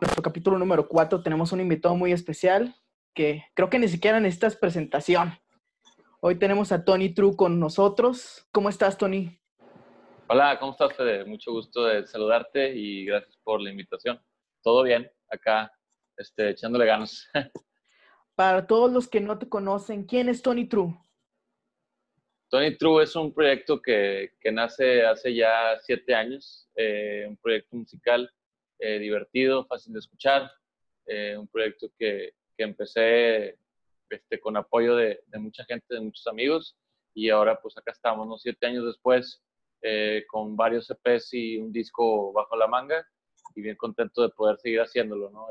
nuestro capítulo número 4 tenemos un invitado muy especial que creo que ni siquiera necesitas presentación. Hoy tenemos a Tony True con nosotros. ¿Cómo estás, Tony? Hola, ¿cómo estás, Fede? Mucho gusto de saludarte y gracias por la invitación. Todo bien, acá, este, echándole ganas. Para todos los que no te conocen, ¿quién es Tony True? Tony True es un proyecto que, que nace hace ya siete años, eh, un proyecto musical eh, divertido, fácil de escuchar, eh, un proyecto que, que empecé este, con apoyo de, de, mucha gente, de muchos amigos, y ahora pues acá estamos, ¿no? Siete años después, eh, con varios EPs y un disco bajo la manga, y bien contento de poder seguir haciéndolo, ¿no?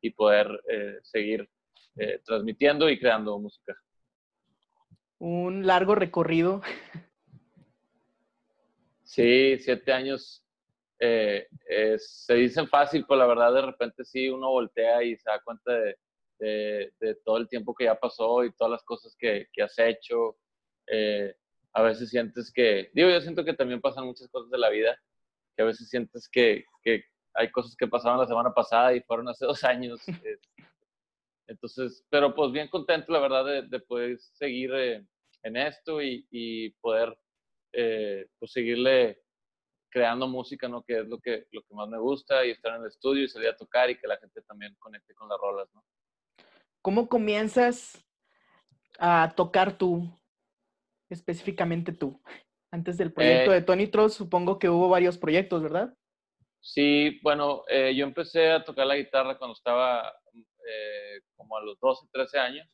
y poder seguir transmitiendo y creando música. Un largo recorrido. Sí, siete años eh, se dicen fácil, pero la verdad de repente sí uno voltea y se da cuenta de, de, de todo el tiempo que ya pasó y todas las cosas que, que has hecho. Eh, a veces sientes que, digo, yo siento que también pasan muchas cosas de la vida, que a veces sientes que, que hay cosas que pasaron la semana pasada y fueron hace dos años. Eh, entonces, pero pues bien contento, la verdad, de, de poder seguir eh, en esto y, y poder pues seguirle creando música, ¿no? Que es lo que, lo que más me gusta y estar en el estudio y salir a tocar y que la gente también conecte con las rolas, ¿no? ¿Cómo comienzas a tocar tú, específicamente tú? Antes del proyecto eh, de Tony Tross, supongo que hubo varios proyectos, ¿verdad? Sí, bueno, eh, yo empecé a tocar la guitarra cuando estaba eh, como a los 12, 13 años.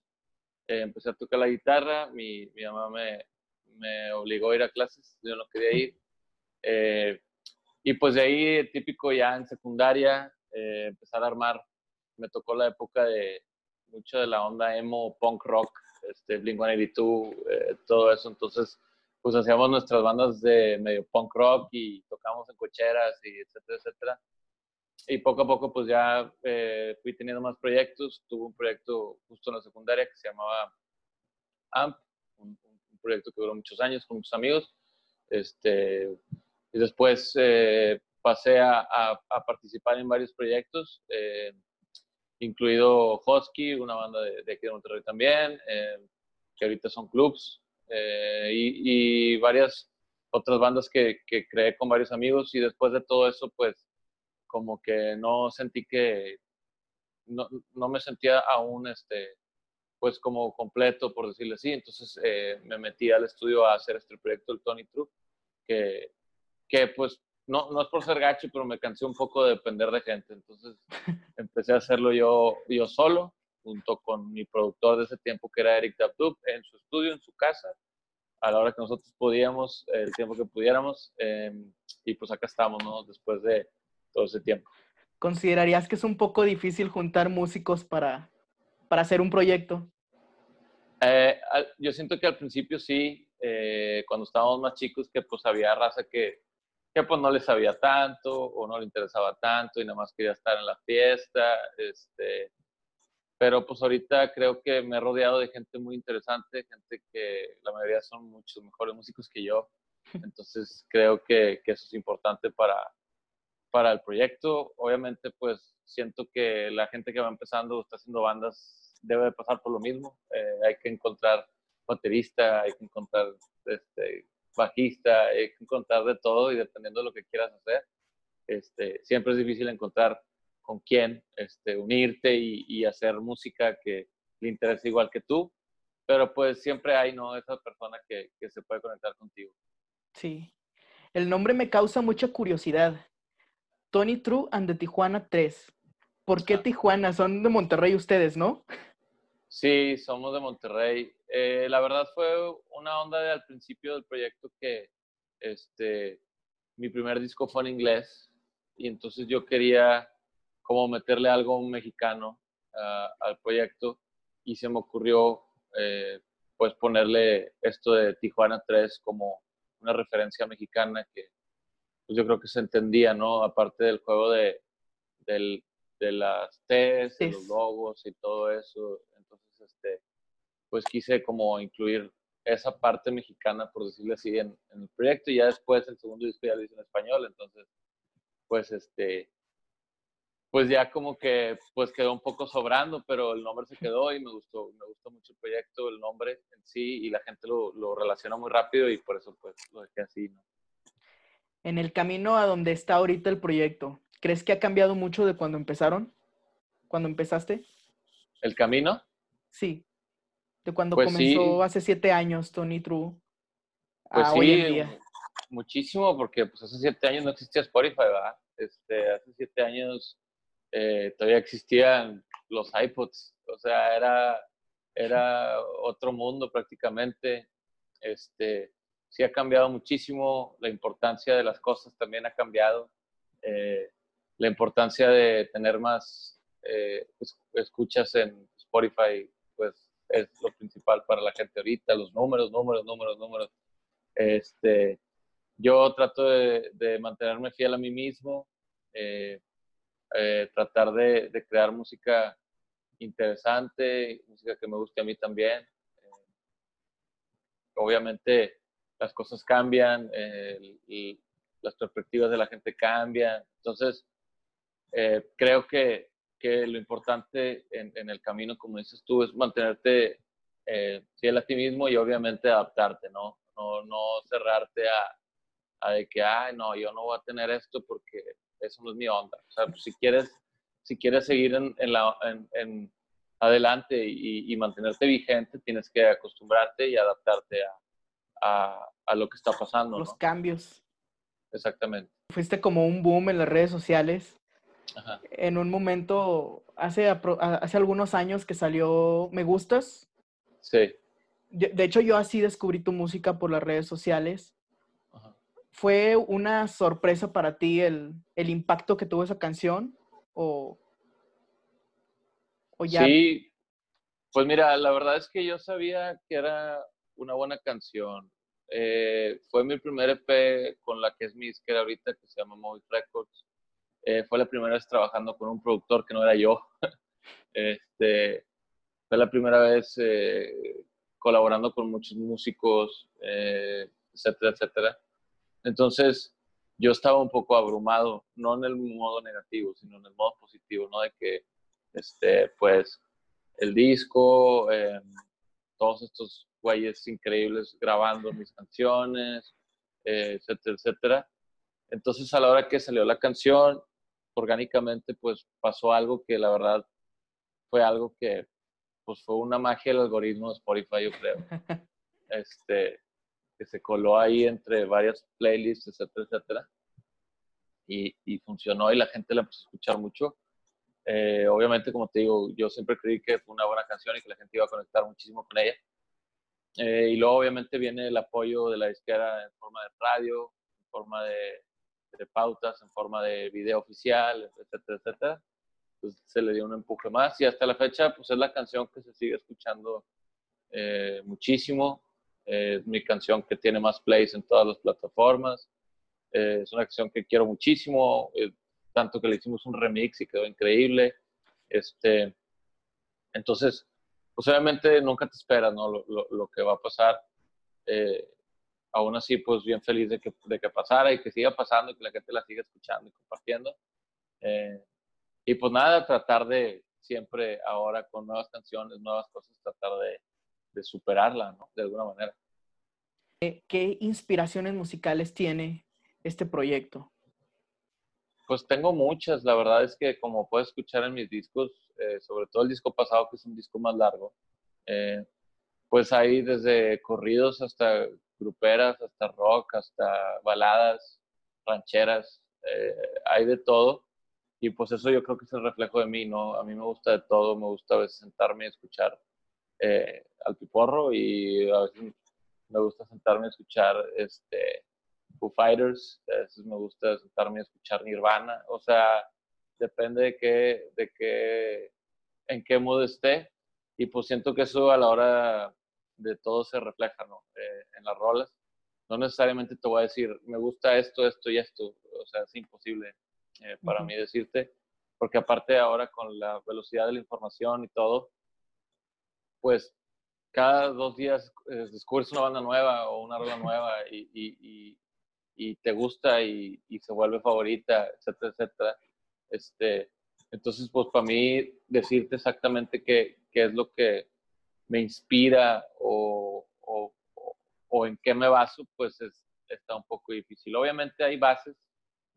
Eh, empecé a tocar la guitarra, mi, mi mamá me, me obligó a ir a clases, yo no quería ir eh, y pues de ahí, típico ya en secundaria, eh, empezar a armar. Me tocó la época de mucho de la onda emo, punk rock, este, Blink-182, eh, todo eso. Entonces, pues hacíamos nuestras bandas de medio punk rock y tocábamos en cocheras y etcétera, etcétera. Y poco a poco, pues ya eh, fui teniendo más proyectos. Tuve un proyecto justo en la secundaria que se llamaba AMP, un, proyecto que duró muchos años con muchos amigos. Este, y después eh, pasé a, participar en varios proyectos, eh, incluido Husky, una banda de, de, aquí de Monterrey también, eh, que ahorita son clubs, y, y, varias otras bandas que, creé con varios amigos. Y después de todo eso, pues como que no sentí que, no, no me sentía aún, este, pues como completo, por decirlo así. Entonces me metí al estudio a hacer este proyecto, el Tony True, que que pues no, no es por ser gacho, pero me cansé un poco de depender de gente. Entonces empecé a hacerlo yo, yo solo, junto con mi productor de ese tiempo, que era Eric Dabdub, en su estudio, en su casa, a la hora que nosotros podíamos, el tiempo que pudiéramos. Eh, y pues acá estamos, ¿no? Después de todo ese tiempo. ¿Considerarías que es un poco difícil juntar músicos para, para hacer un proyecto? Eh, yo siento que al principio sí, eh, cuando estábamos más chicos, que pues había raza que que pues no le sabía tanto o no le interesaba tanto y nada más quería estar en la fiesta. Este, pero pues ahorita creo que me he rodeado de gente muy interesante, gente que la mayoría son muchos mejores músicos que yo. Entonces creo que, que eso es importante para, para el proyecto. Obviamente pues siento que la gente que va empezando, está haciendo bandas, debe de pasar por lo mismo. Eh, hay que encontrar baterista, hay que encontrar este, bajista, encontrar de todo y dependiendo de lo que quieras hacer, este, siempre es difícil encontrar con quién este, unirte y, y, hacer música que le interese igual que tú, pero pues siempre hay, ¿no? Esa persona que, que se puede conectar contigo. Sí. El nombre me causa mucha curiosidad. Tony True and the Tijuana 3. ¿Por qué. Tijuana? Son de Monterrey ustedes, ¿no? Sí, somos de Monterrey. Eh, la verdad fue una onda de, al principio del proyecto que este, mi primer disco fue en inglés y entonces yo quería como meterle algo mexicano uh, al proyecto y se me ocurrió eh, pues ponerle esto de Tijuana 3 como una referencia mexicana que pues yo creo que se entendía, ¿no? Aparte del juego de, del, de las T's, los logos y todo eso. Entonces, este, pues quise como incluir esa parte mexicana, por decirlo así, en, en, el proyecto. Y ya después el segundo disco ya lo hice en español, entonces, pues este, pues ya como que pues quedó un poco sobrando, pero el nombre se quedó y me gustó, me gustó mucho el proyecto, el nombre en sí y la gente lo, lo relaciona muy rápido y por eso pues lo dejé así, ¿no? En el camino a donde está ahorita el proyecto, ¿crees que ha cambiado mucho de cuando empezaron? ¿Cuando empezaste? ¿El camino? Sí. De cuando Pues comenzó sí. hace siete años Tony True Pues a sí, hoy en día. muchísimo, porque pues hace siete años no existía Spotify, ¿verdad? Este, hace siete años eh, todavía existían los iPods, o sea, era, era otro mundo prácticamente. Este, sí ha cambiado muchísimo, la importancia de las cosas también ha cambiado, eh, la importancia de tener más eh, es- escuchas en Spotify, es lo principal para la gente ahorita, los números, números, números, números. Este, yo trato de, mantenerme fiel a mí mismo, eh, eh, tratar de, crear música interesante, música que me guste a mí también. Eh, obviamente las cosas cambian, y las perspectivas de la gente cambian, entonces creo que, que lo importante en, en el camino, como dices tú, es mantenerte eh, fiel a ti mismo y obviamente adaptarte, ¿no? No, no cerrarte a, a de que, ay, no, yo no voy a tener esto porque eso no es mi onda. O sea, si quieres, si quieres seguir en, en la, en, en adelante y, y, mantenerte vigente, tienes que acostumbrarte y adaptarte a, a, a lo que está pasando. Los ¿no? cambios. Exactamente. Fuiste como un boom en las redes sociales. Ajá. En un momento, hace, hace algunos años que salió Me Gustas. Sí. De, de hecho, yo así descubrí tu música por las redes sociales. Ajá. ¿Fue una sorpresa para ti el, el impacto que tuvo esa canción? ¿O, o ya? Sí, pues mira, la verdad es que yo sabía que era una buena canción. Eh, fue mi primer EP con la que es mi disquera ahorita, que se llama Movie Records. Eh, fue la primera vez trabajando con un productor que no era yo. este, fue la primera vez eh, colaborando con muchos músicos, eh, etcétera, etcétera. Entonces, yo estaba un poco abrumado, no en el modo negativo, sino en el modo positivo, ¿no? De que, este, pues, el disco, eh, todos estos güeyes increíbles grabando mis canciones, eh, etcétera, etcétera. Entonces, a la hora que salió la canción, orgánicamente, pues, pasó algo que la verdad fue algo que, pues, fue una magia del algoritmo de Spotify, yo creo. Este, que se coló ahí entre varias playlists, etcétera, etcétera. Y, y funcionó y la gente la empezó a escuchar mucho. Eh, obviamente, como te digo, yo siempre creí que fue una buena canción y que la gente iba a conectar muchísimo con ella. Eh, y luego, obviamente, viene el apoyo de la disquera en forma de radio, en forma de, de pautas, en forma de video oficial, etcétera, etcétera. Entonces se le dio un empuje más y hasta la fecha, pues es la canción que se sigue escuchando eh, muchísimo. Eh, es mi canción que tiene más plays en todas las plataformas. Eh, es una canción que quiero muchísimo, eh, tanto que le hicimos un remix y quedó increíble. Este, entonces, pues obviamente nunca te esperas ¿no? lo, lo, lo que va a pasar. Eh, aún así, pues bien feliz de que, de que pasara y que siga pasando y que la gente la siga escuchando y compartiendo. Eh, y pues nada, tratar de siempre ahora con nuevas canciones, nuevas cosas, tratar de, de superarla, ¿no? De alguna manera. ¿Qué inspiraciones musicales tiene este proyecto? Pues tengo muchas, la verdad es que como puedes escuchar en mis discos, eh, sobre todo el disco pasado, que es un disco más largo, eh, pues hay desde corridos hasta gruperas, hasta rock, hasta baladas, rancheras, eh, hay de todo. Y pues eso yo creo que es el reflejo de mí, ¿no? A mí me gusta de todo, me gusta a veces sentarme y escuchar eh, al piporro y a veces me gusta sentarme a escuchar este, Foo Fighters, a veces me gusta sentarme a escuchar Nirvana, o sea, depende de qué, de qué, en qué modo esté, y pues siento que eso a la hora de todo se refleja, ¿no? Eh, en las rolas. No necesariamente te voy a decir, me gusta esto, esto y esto, o sea, es imposible eh, para uh -huh. mí decirte, porque aparte ahora con la velocidad de la información y todo, pues cada dos días eh, descubres una banda nueva o una rola nueva y, y, y, y te gusta y, y, se vuelve favorita, etcétera, etcétera. Este, Entonces, pues para mí decirte exactamente qué, qué es lo que me inspira o, o, en qué me baso, pues es, está un poco difícil. Obviamente hay bases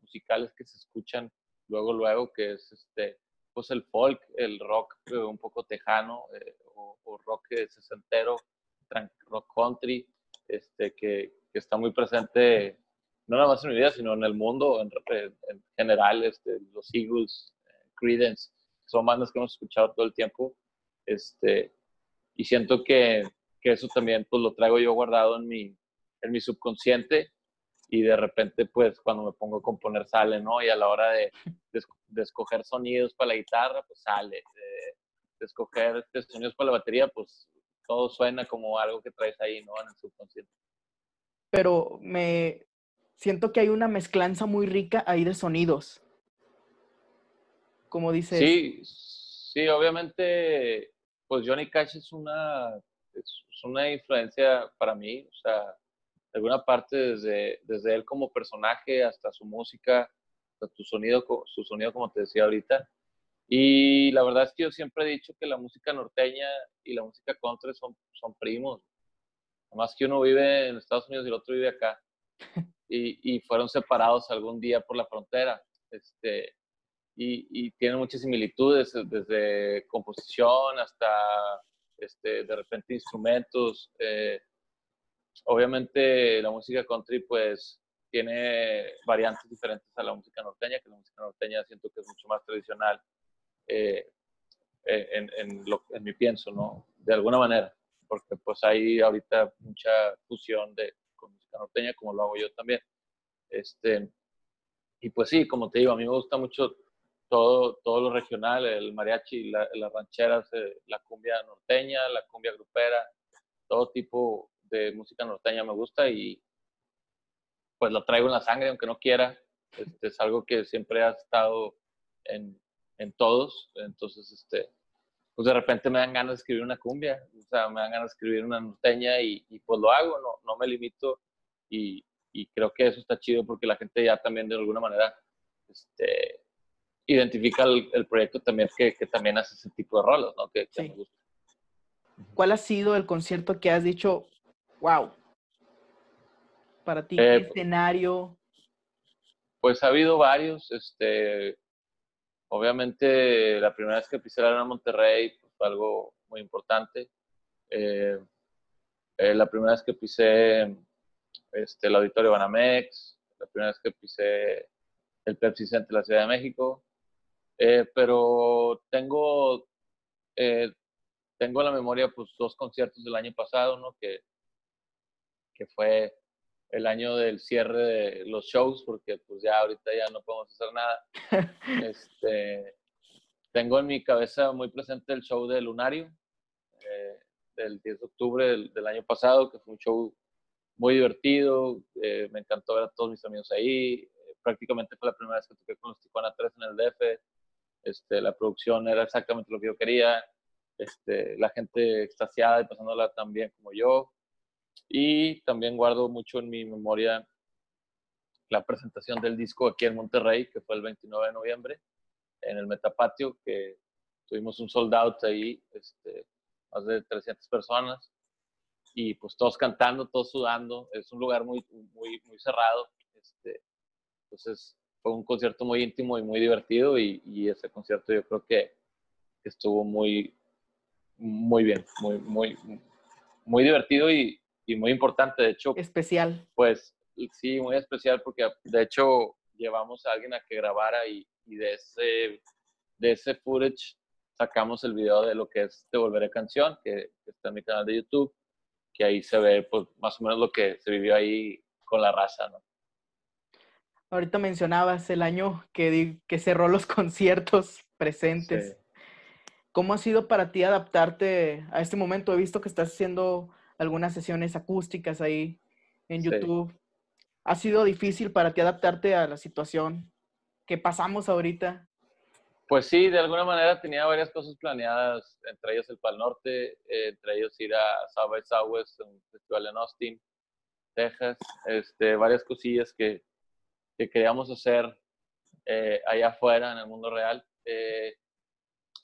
musicales que se escuchan luego, luego, que es este, pues el folk, el rock eh, un poco tejano eh, o, o, rock sesentero, rock country, este, que, que, está muy presente no nada más en mi vida, sino en el mundo en, en general, este, los Eagles, Credence, son bandas que hemos escuchado todo el tiempo, este, y siento que, que eso también pues lo traigo yo guardado en mi, en mi subconsciente y de repente pues cuando me pongo a componer sale, ¿no? Y a la hora de, de, escoger sonidos para la guitarra, pues sale. De, escoger este, sonidos para la batería, pues todo suena como algo que traes ahí, ¿no? En el subconsciente. Pero me siento que hay una mezclanza muy rica ahí de sonidos. Como dices. Sí, sí, obviamente, pues Johnny Cash es una, es una influencia para mí, o sea, de alguna parte desde, desde él como personaje hasta su música, hasta tu sonido, su sonido como te decía ahorita. Y la verdad es que yo siempre he dicho que la música norteña y la música country son, son primos. Además que uno vive en Estados Unidos y el otro vive acá. Y, y fueron separados algún día por la frontera. Este, y, y tienen muchas similitudes, desde composición hasta este, de repente instrumentos. Eh, obviamente la música country pues tiene variantes diferentes a la música norteña, que la música norteña siento que es mucho más tradicional eh, eh, en, en, lo, en, mi pienso, ¿no? De alguna manera, porque pues hay ahorita mucha fusión de, con música norteña, como lo hago yo también. Este, y pues sí, como te digo, a mí me gusta mucho todo, todo lo regional, el mariachi, la, las rancheras, la cumbia norteña, la cumbia grupera, todo tipo de música norteña me gusta y pues lo traigo en la sangre, aunque no quiera. Este, es algo que siempre ha estado en, en, todos. Entonces, este, pues de repente me dan ganas de escribir una cumbia, o sea, me dan ganas de escribir una norteña y, y pues lo hago, no, no me limito y, y, creo que eso está chido porque la gente ya también de alguna manera este, identifica el, proyecto también que, que, también hace ese tipo de roles, ¿no? Que, que me gusta. ¿Cuál ha sido el concierto que has dicho, wow. Para ti, ¿qué eh, escenario? Pues ha habido varios. Este, obviamente, la primera vez que pisé la Arena Monterrey pues, fue algo muy importante. Eh, eh, la primera vez que pisé este, el Auditorio Banamex, la primera vez que pisé el Pepsi Center de la Ciudad de México. Pero tengo, tengo en la memoria pues, dos conciertos del año pasado, ¿no? Que, que fue el año del cierre de los shows, porque pues ya ahorita ya no podemos hacer nada. este, tengo en mi cabeza muy presente el show de Lunario, eh, del 10 de octubre del, año pasado, que fue un show muy divertido, eh, me encantó ver a todos mis amigos ahí, eh, prácticamente fue la primera vez que toqué con los Tijuana 3 en el DF, este, la producción era exactamente lo que yo quería, este, la gente extasiada y pasándola tan bien como yo, y también guardo mucho en mi memoria la presentación del disco aquí en Monterrey, que fue el 29 de noviembre, en el Metapatio, que tuvimos un sold out ahí, este, más de 300 personas, y pues todos cantando, todos sudando, es un lugar muy, muy, muy cerrado, este, entonces fue un concierto muy íntimo y muy divertido, y, y ese concierto yo creo que, que, estuvo muy, muy bien, muy, muy, muy divertido y, y muy importante, de hecho. Especial. Pues sí, muy especial porque de hecho llevamos a alguien a que grabara y, y de, ese, de ese footage sacamos el video de lo que es Te Volveré Canción, que, está en mi canal de YouTube, que ahí se ve pues, más o menos lo que se vivió ahí con la raza, ¿no? Ahorita mencionabas el año que, que cerró los conciertos presentes. ¿Cómo ha sido para ti adaptarte a este momento? He visto que estás haciendo algunas sesiones acústicas ahí en YouTube. ¿Ha sido difícil para ti adaptarte a la situación que pasamos ahorita? Pues sí, de alguna manera tenía varias cosas planeadas, entre ellos el Pal Norte, eh, entre ellos ir a South by Southwest, un festival en Austin, Texas, este, varias cosillas que, que queríamos hacer eh, allá afuera en el mundo real. Eh,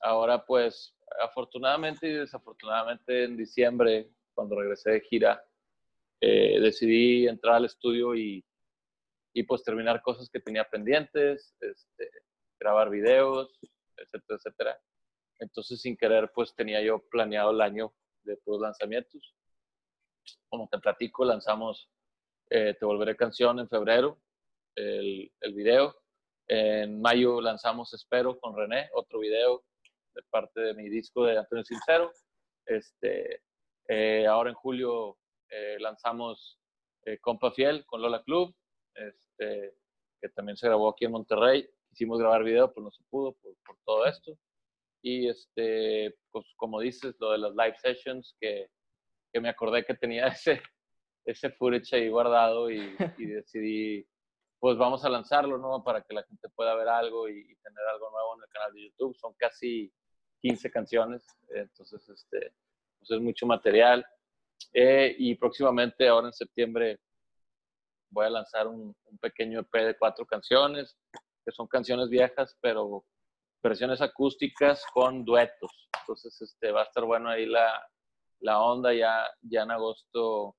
ahora pues afortunadamente y desafortunadamente en diciembre, cuando regresé de gira, eh, decidí entrar al estudio y, y, pues terminar cosas que tenía pendientes, este, grabar videos, etcétera, etcétera. Entonces sin querer pues tenía yo planeado el año de todos lanzamientos. Como te platico, lanzamos eh, Te Volveré Canción en febrero, el, el video. En mayo lanzamos Espero con René, otro video de parte de mi disco de Antonio Sincero. Este, eh, ahora en julio eh, lanzamos eh, Compa Fiel con Lola Club, este, que también se grabó aquí en Monterrey. Quisimos grabar video, pero no se pudo por, por todo esto. Y este, pues como dices, lo de las live sessions, que, que me acordé que tenía ese, ese footage ahí guardado y, y decidí pues vamos a lanzarlo, ¿no? Para que la gente pueda ver algo y, tener algo nuevo en el canal de YouTube. Son casi 15 canciones, entonces este, pues es mucho material. Eh, y próximamente, ahora en septiembre, voy a lanzar un, un, pequeño EP de cuatro canciones, que son canciones viejas, pero versiones acústicas con duetos. Entonces este, va a estar bueno ahí la, la onda, ya, ya en agosto,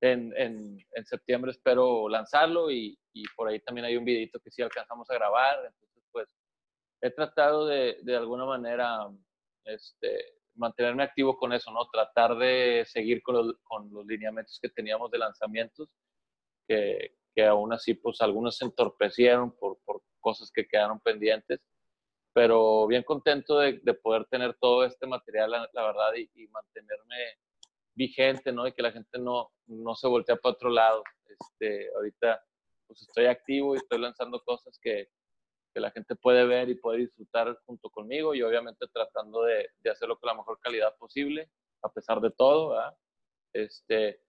en, en, en septiembre espero lanzarlo y, y, por ahí también hay un videito que sí alcanzamos a grabar. Entonces, pues he tratado de, de alguna manera este, mantenerme activo con eso, ¿no? Tratar de seguir con los, con los lineamientos que teníamos de lanzamientos, que, que aún así, pues algunos se entorpecieron por, por cosas que quedaron pendientes, pero bien contento de, de poder tener todo este material, la, la verdad, y, y, mantenerme vigente, ¿no? Y que la gente no, no se voltee para otro lado. Este, ahorita, pues estoy activo y estoy lanzando cosas que, que la gente puede ver y puede disfrutar junto conmigo y obviamente tratando de, de hacerlo con la mejor calidad posible, a pesar de todo, ¿verdad? Este,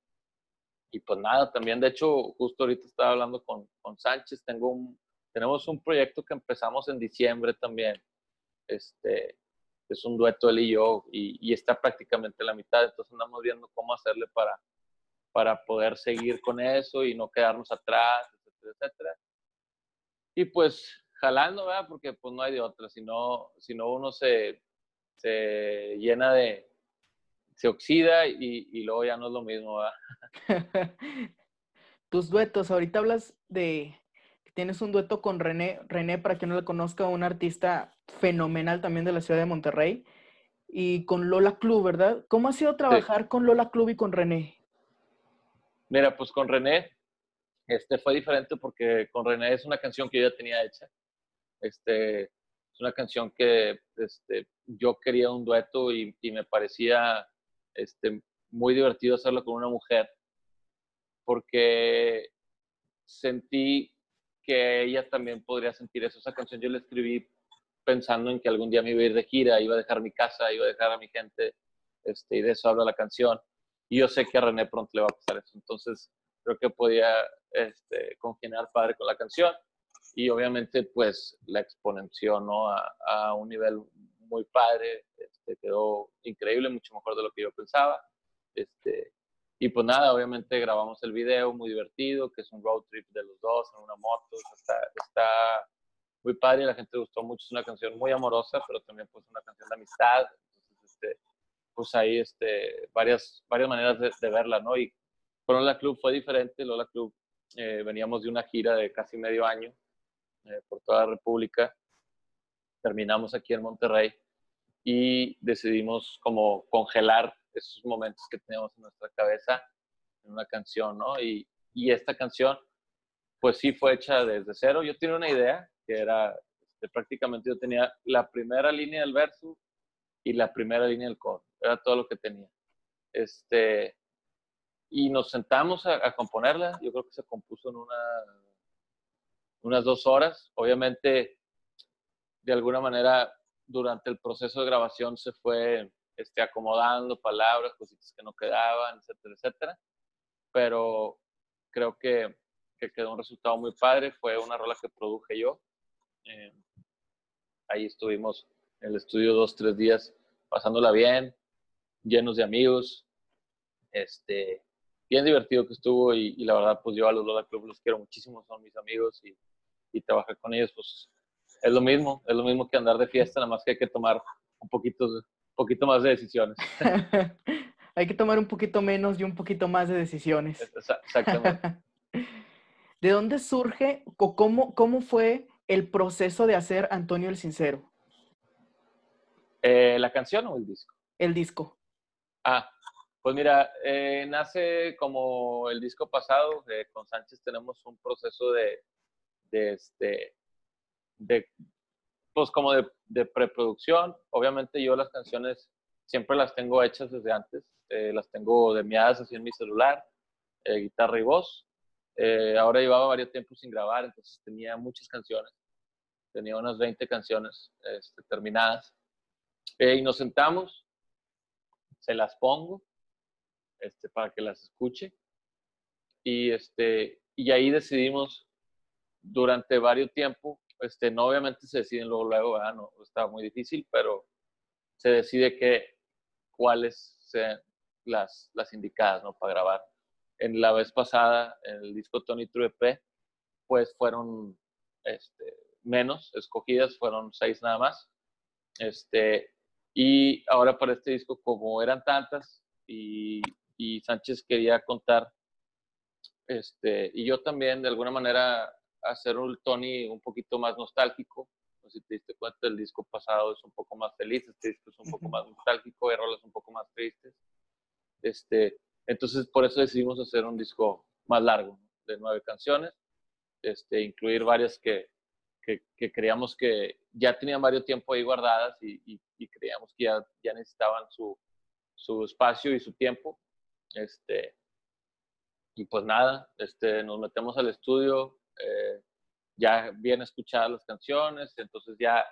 y pues nada, también de hecho, justo ahorita estaba hablando con, con Sánchez, tengo un, tenemos un proyecto que empezamos en diciembre también, este, es un dueto él y yo, y, y está prácticamente la mitad, entonces andamos viendo cómo hacerle para, para poder seguir con eso y no quedarnos atrás, etcétera, etcétera. Y pues jalando, ¿verdad? Porque pues no hay de otra, si no, si no uno se, se llena de, se oxida y, y, luego ya no es lo mismo, ¿verdad? Tus duetos, ahorita hablas de tienes un dueto con René, René, para quien no le conozca, un artista fenomenal también de la ciudad de Monterrey, y con Lola Club, ¿verdad? ¿Cómo ha sido trabajar sí. con Lola Club y con René? Mira, pues con René, este fue diferente porque con René es una canción que yo ya tenía hecha. Este, es una canción que este, yo quería un dueto y, y, me parecía este, muy divertido hacerlo con una mujer, porque sentí que ella también podría sentir eso. Esa canción yo la escribí pensando en que algún día me iba a ir de gira, iba a dejar mi casa, iba a dejar a mi gente, este, y de eso habla la canción. Y yo sé que a René pronto le va a pasar eso. Entonces, creo que podía este, congeniar padre con la canción y obviamente pues la exponenció a, a un nivel muy padre, este, quedó increíble, mucho mejor de lo que yo pensaba. Este, y pues nada, obviamente grabamos el video muy divertido, que es un road trip de los dos en una moto, está, está muy padre, la gente gustó mucho, es una canción muy amorosa, pero también pues una canción de amistad, entonces este, pues ahí este, varias, varias maneras de, de verla, ¿no? Y con Lola Club fue diferente, Lola Club eh, veníamos de una gira de casi medio año, eh, por toda la República. Terminamos aquí en Monterrey y decidimos como congelar esos momentos que teníamos en nuestra cabeza en una canción, ¿no? Y, y esta canción, pues sí fue hecha desde cero. Yo tenía una idea que era, este, prácticamente yo tenía la primera línea del verso y la primera línea del coro. Era todo lo que tenía. Este, y nos sentamos a, a componerla. Yo creo que se compuso en una unas dos horas. Obviamente, de alguna manera, durante el proceso de grabación se fue este, acomodando palabras, cositas que no quedaban, etcétera, etcétera. Pero creo que, que quedó un resultado muy padre. Fue una rola que produje yo. Eh, ahí estuvimos en el estudio dos, tres días pasándola bien, llenos de amigos. Este, bien divertido que estuvo y, y, la verdad, pues yo a los Lola Club los quiero muchísimo, son mis amigos y, y trabajar con ellos, pues Es lo mismo, es lo mismo que andar de fiesta, nada más que hay que tomar un poquito, poquito más de decisiones. hay que tomar un poquito menos y un poquito más de decisiones. Exactamente. ¿De dónde surge o cómo, cómo fue el proceso de hacer Antonio el Sincero? Eh, ¿La canción o el disco? El disco. Ah, pues mira, eh, nace como el disco pasado, con Sánchez tenemos un proceso de, de, este, de pues como de, preproducción. Obviamente yo las canciones siempre las tengo hechas desde antes, eh, las tengo de miadas así en mi celular, eh, guitarra y voz. ahora llevaba varios tiempos sin grabar, entonces tenía muchas canciones, tenía unas 20 canciones este, terminadas. y nos sentamos, se las pongo este, para que las escuche. Y, este, y ahí decidimos durante varios tiempos, este, no obviamente se deciden luego, luego, no, estaba muy difícil, pero se decide que cuáles sean las, las indicadas ¿no? para grabar. En la vez pasada, en el disco Tony True EP, pues fueron este, menos escogidas, fueron seis nada más. Este, y ahora para este disco, como eran tantas y, y Sánchez quería contar, este, y yo también de alguna manera hacer un Tony un poquito más nostálgico. No sé si te diste cuenta, el disco pasado es un poco más feliz, este disco es un poco más nostálgico, hay rolas un poco más tristes. Este, entonces, por eso decidimos hacer un disco más largo, de nueve canciones, este, incluir varias que, que, creíamos que ya tenían varios tiempo ahí guardadas y, y, creíamos que ya, ya necesitaban su, su espacio y su tiempo. Este, y pues nada, este, nos metemos al estudio, eh, ya bien escuchadas las canciones, entonces ya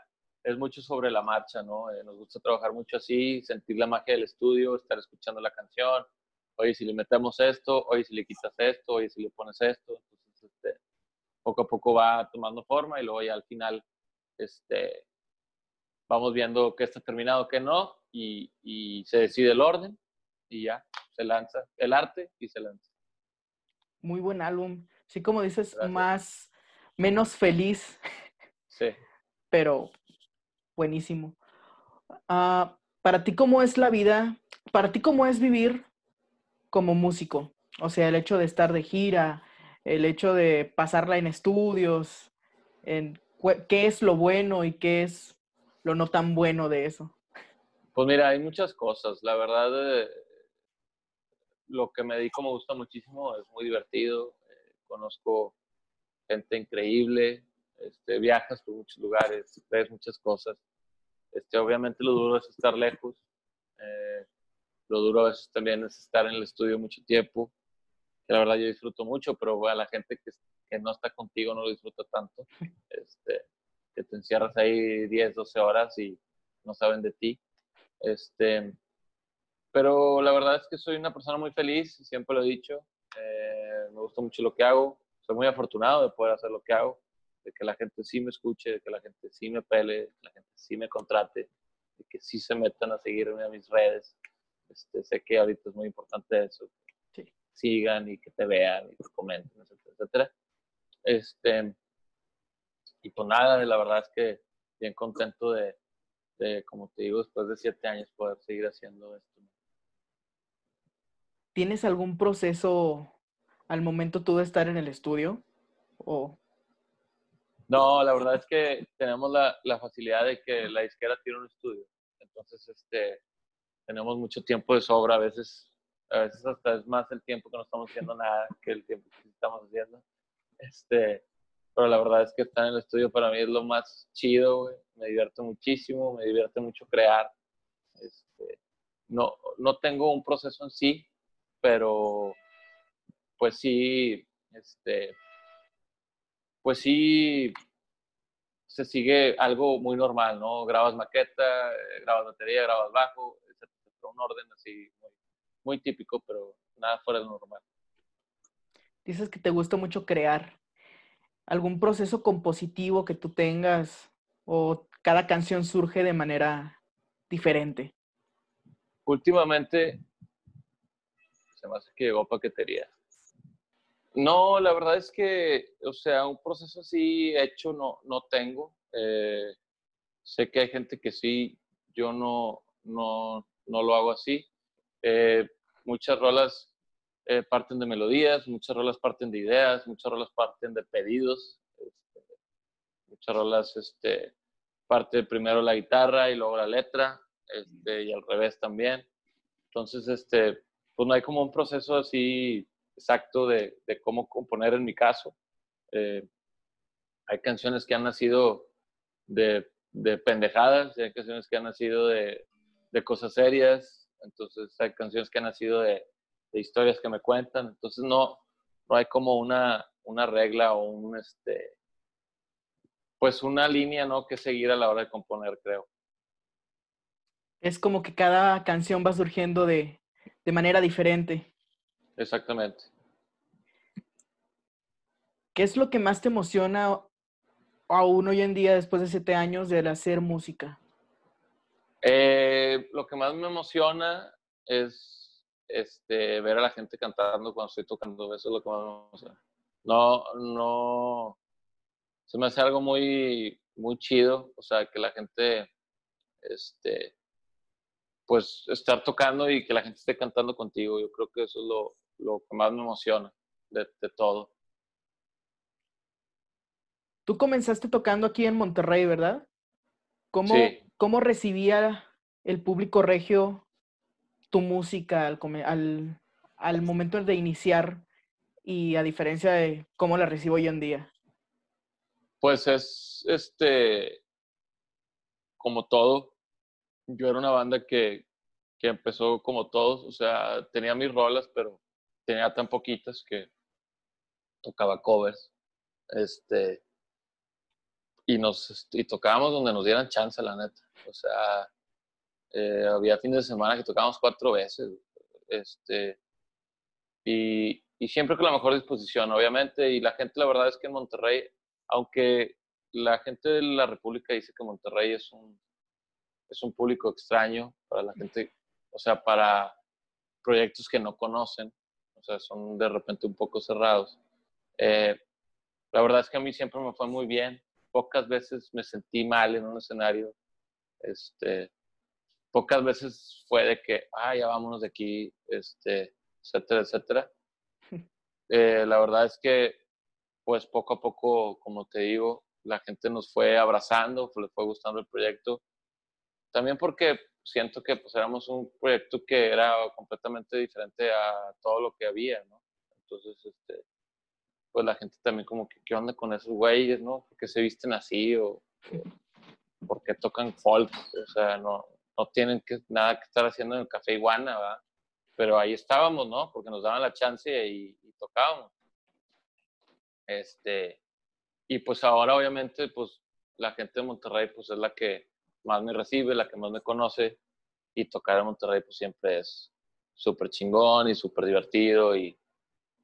es mucho sobre la marcha, ¿no? Eh, nos gusta trabajar mucho así, sentir la magia del estudio, estar escuchando la canción, oye, si le metemos esto, oye, si le quitas esto, oye, si le pones esto, entonces este, poco a poco va tomando forma y luego ya al final este, vamos viendo qué está terminado, qué no, y, y se decide el orden y ya se lanza el arte y se lanza. Muy buen álbum. Sí, como dices, más, menos feliz. Sí. Pero buenísimo. Ah, para ti, ¿cómo es la vida? Para ti, ¿cómo es vivir como músico? O sea, el hecho de estar de gira, el hecho de pasarla en estudios, en qué es lo bueno y qué es lo no tan bueno de eso. Pues mira, hay muchas cosas. La verdad, eh, lo que me dedico me gusta muchísimo, es muy divertido, conozco gente increíble, este, viajas por muchos lugares, ves muchas cosas. Este, obviamente lo duro es estar lejos, eh, lo duro a también es estar en el estudio mucho tiempo, la verdad yo disfruto mucho, pero a la gente que, que no está contigo no lo disfruta tanto, este, que te encierras ahí 10, 12 horas y no saben de ti. Este, pero la verdad es que soy una persona muy feliz, siempre lo he dicho. Me gusta mucho lo que hago. Soy muy afortunado de poder hacer lo que hago, de que la gente sí me escuche, de que la gente sí me pele, de que la gente sí me contrate, de que sí se metan a seguirme a mis redes. Este, sé que ahorita es muy importante eso. Que sigan y que te vean y que comenten, etcétera, etcétera. Este, y pues nada, la verdad es que bien contento de, de, como te digo, después de siete años poder seguir haciendo esto. ¿Tienes algún proceso al momento tú de estar en el estudio? ¿O? No, la verdad es que tenemos la, la, facilidad de que la disquera tiene un estudio. Entonces, este, tenemos mucho tiempo de sobra. A veces, a veces hasta es más el tiempo que no estamos haciendo nada que el tiempo que estamos haciendo. Este, pero la verdad es que estar en el estudio para mí es lo más chido, Me divierto muchísimo, me divierte mucho crear. Este, no, no tengo un proceso en sí, pero pues sí, este, pues sí, se sigue algo muy normal, ¿no? Grabas maqueta, eh, grabas batería, grabas bajo, etc. Un orden así muy, típico, pero nada fuera de normal. Dices que te gusta mucho crear. ¿Algún proceso compositivo que tú tengas o cada canción surge de manera diferente? Últimamente se me hace que llegó paquetería. No, la verdad es que, o sea, un proceso así hecho no, no tengo. Eh, sé que hay gente que sí, yo no, no, no lo hago así. Eh, muchas rolas eh, parten de melodías, muchas rolas parten de ideas, muchas rolas parten de pedidos, este, muchas rolas este, parte primero la guitarra y luego la letra, este, y al revés también. Entonces, este, pues no hay como un proceso así exacto de, cómo componer en mi caso. Eh, hay canciones que han nacido de, de pendejadas, hay canciones que han nacido de, de cosas serias, entonces hay canciones que han nacido de, de historias que me cuentan. Entonces no, no hay como una, una regla o un, este, pues una línea, ¿no? Que seguir a la hora de componer, creo. Es como que cada canción va surgiendo de, de manera diferente. Exactamente. ¿Qué es lo que más te emociona aún hoy en día, después de siete años, de hacer música? Eh, lo que más me emociona es este, ver a la gente cantando cuando estoy tocando, eso es lo que más me emociona. No, no, se me hace algo muy, muy chido, o sea, que la gente, este, pues, estar tocando y que la gente esté cantando contigo, yo creo que eso es lo, lo que más me emociona de, de todo. Tú comenzaste tocando aquí en Monterrey, ¿verdad? ¿Cómo, sí. ¿cómo recibía el público regio tu música al, al, al momento de iniciar y a diferencia de cómo la recibo hoy en día? Pues es, este, como todo, yo era una banda que, que empezó como todos, o sea, tenía mis rolas, pero tenía tan poquitas que tocaba covers, este, y nos, y tocábamos donde nos dieran chance, la neta, o sea, eh, había fines de semana que tocábamos cuatro veces. Este, y, y, siempre con la mejor disposición, obviamente. Y la gente, la verdad es que en Monterrey, aunque la gente de la República dice que Monterrey es un, es un público extraño para la gente, o sea, para proyectos que no conocen, o sea, son de repente un poco cerrados. Eh, la verdad es que a mí siempre me fue muy bien. Pocas veces me sentí mal en un escenario. Este, pocas veces fue de que, ah, ya vámonos de aquí, este, etcétera, etcétera. Eh, la verdad es que, pues poco a poco, como te digo, la gente nos fue abrazando, le fue gustando el proyecto. También porque siento que pues éramos un proyecto que era completamente diferente a todo lo que había, ¿no? Entonces, este, pues la gente también como que, ¿qué onda con esos güeyes, no? ¿Por qué se visten así? ¿O, o por qué tocan folk? O sea, no, no tienen nada que estar haciendo en el Café Iguana, ¿verdad? Pero ahí estábamos, ¿no? Porque nos daban la chance y, y, tocábamos. Este, y pues ahora obviamente, pues la gente de Monterrey, pues es la que más me recibe, la que más me conoce, y tocar en Monterrey, pues siempre es súper chingón y súper divertido, y,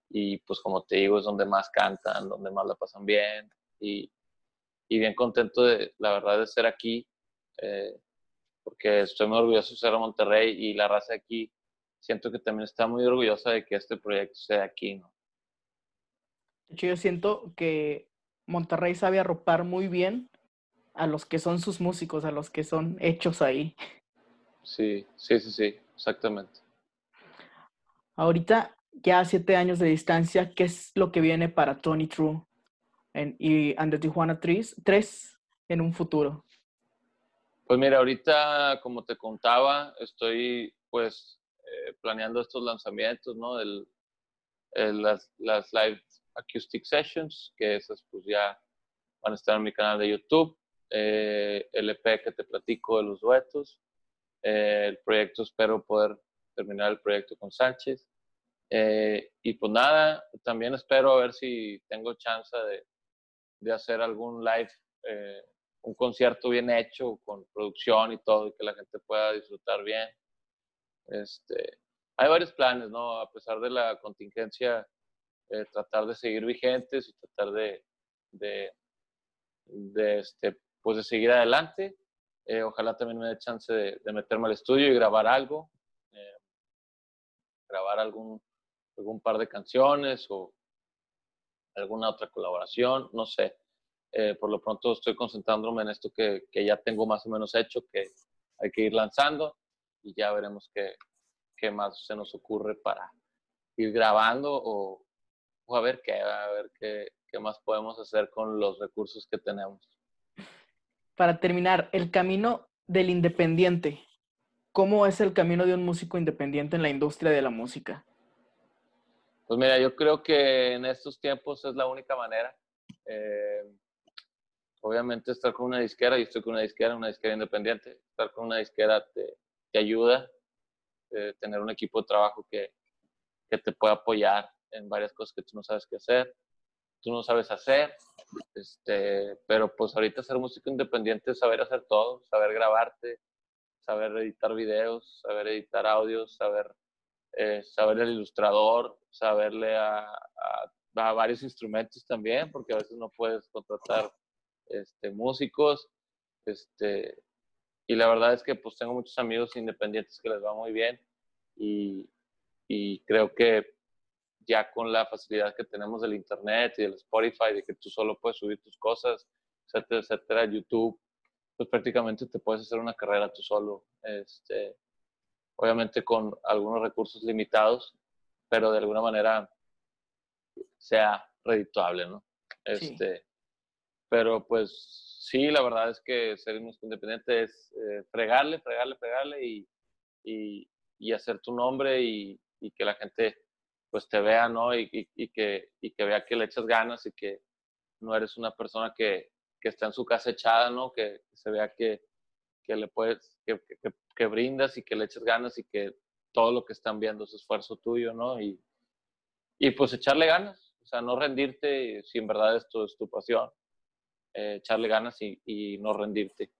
y pues como te digo, es donde más cantan, donde más la pasan bien, y, y bien contento de, la verdad, de ser aquí. Eh, porque estoy muy orgulloso de ser a Monterrey y la raza aquí siento que también está muy orgullosa de que este proyecto sea aquí, ¿no? Yo siento que Monterrey sabe arropar muy bien a los que son sus músicos, a los que son hechos ahí. Sí, sí, sí, sí, exactamente. Ahorita, ya a siete años de distancia, ¿qué es lo que viene para Tony True en, y And the Tijuana 3, 3 en un futuro? Pues mira, ahorita, como te contaba, estoy pues eh, planeando estos lanzamientos, ¿no? El, el, las, las, live acoustic sessions, que esas pues ya van a estar en mi canal de YouTube. Eh, el EP que te platico de los duetos. Eh, el proyecto, espero poder terminar el proyecto con Sánchez. Eh, y pues nada, también espero a ver si tengo chance de, de hacer algún live eh, un concierto bien hecho, con producción y todo, y que la gente pueda disfrutar bien. Este, hay varios planes, ¿no? A pesar de la contingencia, eh, tratar de seguir vigentes y tratar de, de, de, este, pues de seguir adelante. Eh, ojalá también me dé chance de, de, meterme al estudio y grabar algo, eh, grabar algún, algún par de canciones o alguna otra colaboración, no sé Eh, por lo pronto estoy concentrándome en esto que, que, ya tengo más o menos hecho, que hay que ir lanzando y ya veremos qué, qué más se nos ocurre para ir grabando o, o a ver qué, a ver qué, qué más podemos hacer con los recursos que tenemos. Para terminar, el camino del independiente. ¿Cómo es el camino de un músico independiente en la industria de la música? Pues mira, yo creo que en estos tiempos es la única manera. Eh, obviamente estar con una disquera, y estoy con una disquera, una disquera independiente, estar con una disquera te, te ayuda, eh, tener un equipo de trabajo que, que te pueda apoyar en varias cosas que tú no sabes qué hacer, tú no sabes hacer, este, pero pues ahorita ser músico independiente es saber hacer todo, saber grabarte, saber editar videos, saber editar audios, saber, eh, saber el ilustrador, saberle a, a, varios instrumentos también, porque a veces no puedes contratar este, músicos. Este, y la verdad es que pues tengo muchos amigos independientes que les va muy bien y, y creo que ya con la facilidad que tenemos del internet y del Spotify, de que tú solo puedes subir tus cosas, etcétera, etcétera, YouTube, pues prácticamente te puedes hacer una carrera tú solo. Este, obviamente con algunos recursos limitados, pero de alguna manera sea redituable, ¿no? Este, sí. Pero pues sí, la verdad es que ser independiente es eh, fregarle, fregarle, fregarle y, y, y, hacer tu nombre y, y que la gente pues te vea, ¿no? Y, que, y que vea que le echas ganas y que no eres una persona que, que está en su casa echada, ¿no? Que, se vea que, que le puedes, que, que, brindas y que le echas ganas y que todo lo que están viendo es esfuerzo tuyo, ¿no? Y, y pues echarle ganas, o sea, no rendirte si en verdad esto es tu pasión, eh, echarle ganas y, no rendirte.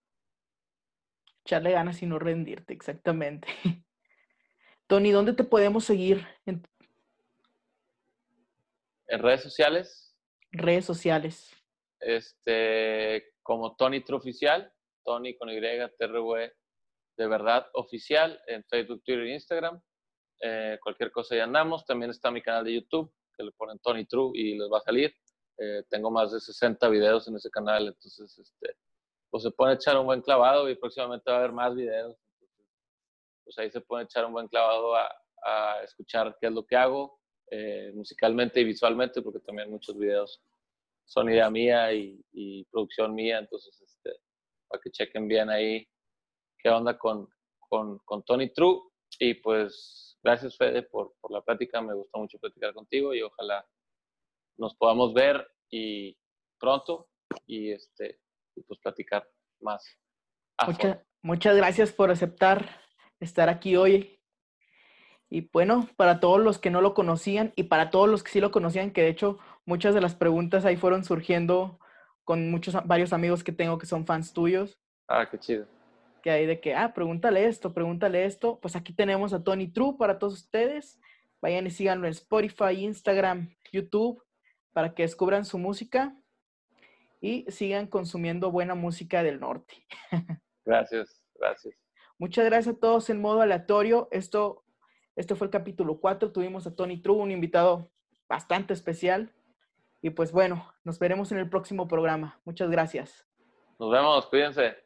Echarle ganas y no rendirte, exactamente. Tony, ¿dónde te podemos seguir en redes sociales. Redes sociales. Este, como Tony True Oficial, Tony con Y, TRW de verdad oficial en Facebook, Twitter e Instagram. Eh, cualquier cosa ya andamos. También está mi canal de YouTube, que le ponen Tony True y les va a salir. Eh, tengo más de 60 videos en ese canal, entonces, este, pues se puede echar un buen clavado y próximamente va a haber más videos. pues ahí se puede echar un buen clavado a, a escuchar qué es lo que hago, eh, musicalmente y visualmente, porque también muchos videos son idea mía y, producción mía, entonces este, para que chequen bien ahí qué onda con, con, con Tony True. Y pues gracias Fede por, por, la plática, me gustó mucho platicar contigo y ojalá nos podamos ver y pronto y, este, y pues platicar más. Mucha, muchas gracias por aceptar estar aquí hoy y bueno, para todos los que no lo conocían y para todos los que sí lo conocían, que de hecho muchas de las preguntas ahí fueron surgiendo con muchos, varios amigos que tengo que son fans tuyos. Ah, qué chido. Que hay de que, ah, pregúntale esto, pregúntale esto. Pues aquí tenemos a Tony True para todos ustedes. Vayan y síganlo en Spotify, Instagram, YouTube, para que descubran su música y sigan consumiendo buena música del norte. Gracias, gracias. Muchas gracias a todos en modo aleatorio. Esto este fue el capítulo 4. Tuvimos a Tony True, un invitado bastante especial. Y pues bueno, nos veremos en el próximo programa. Muchas gracias. Nos vemos, cuídense.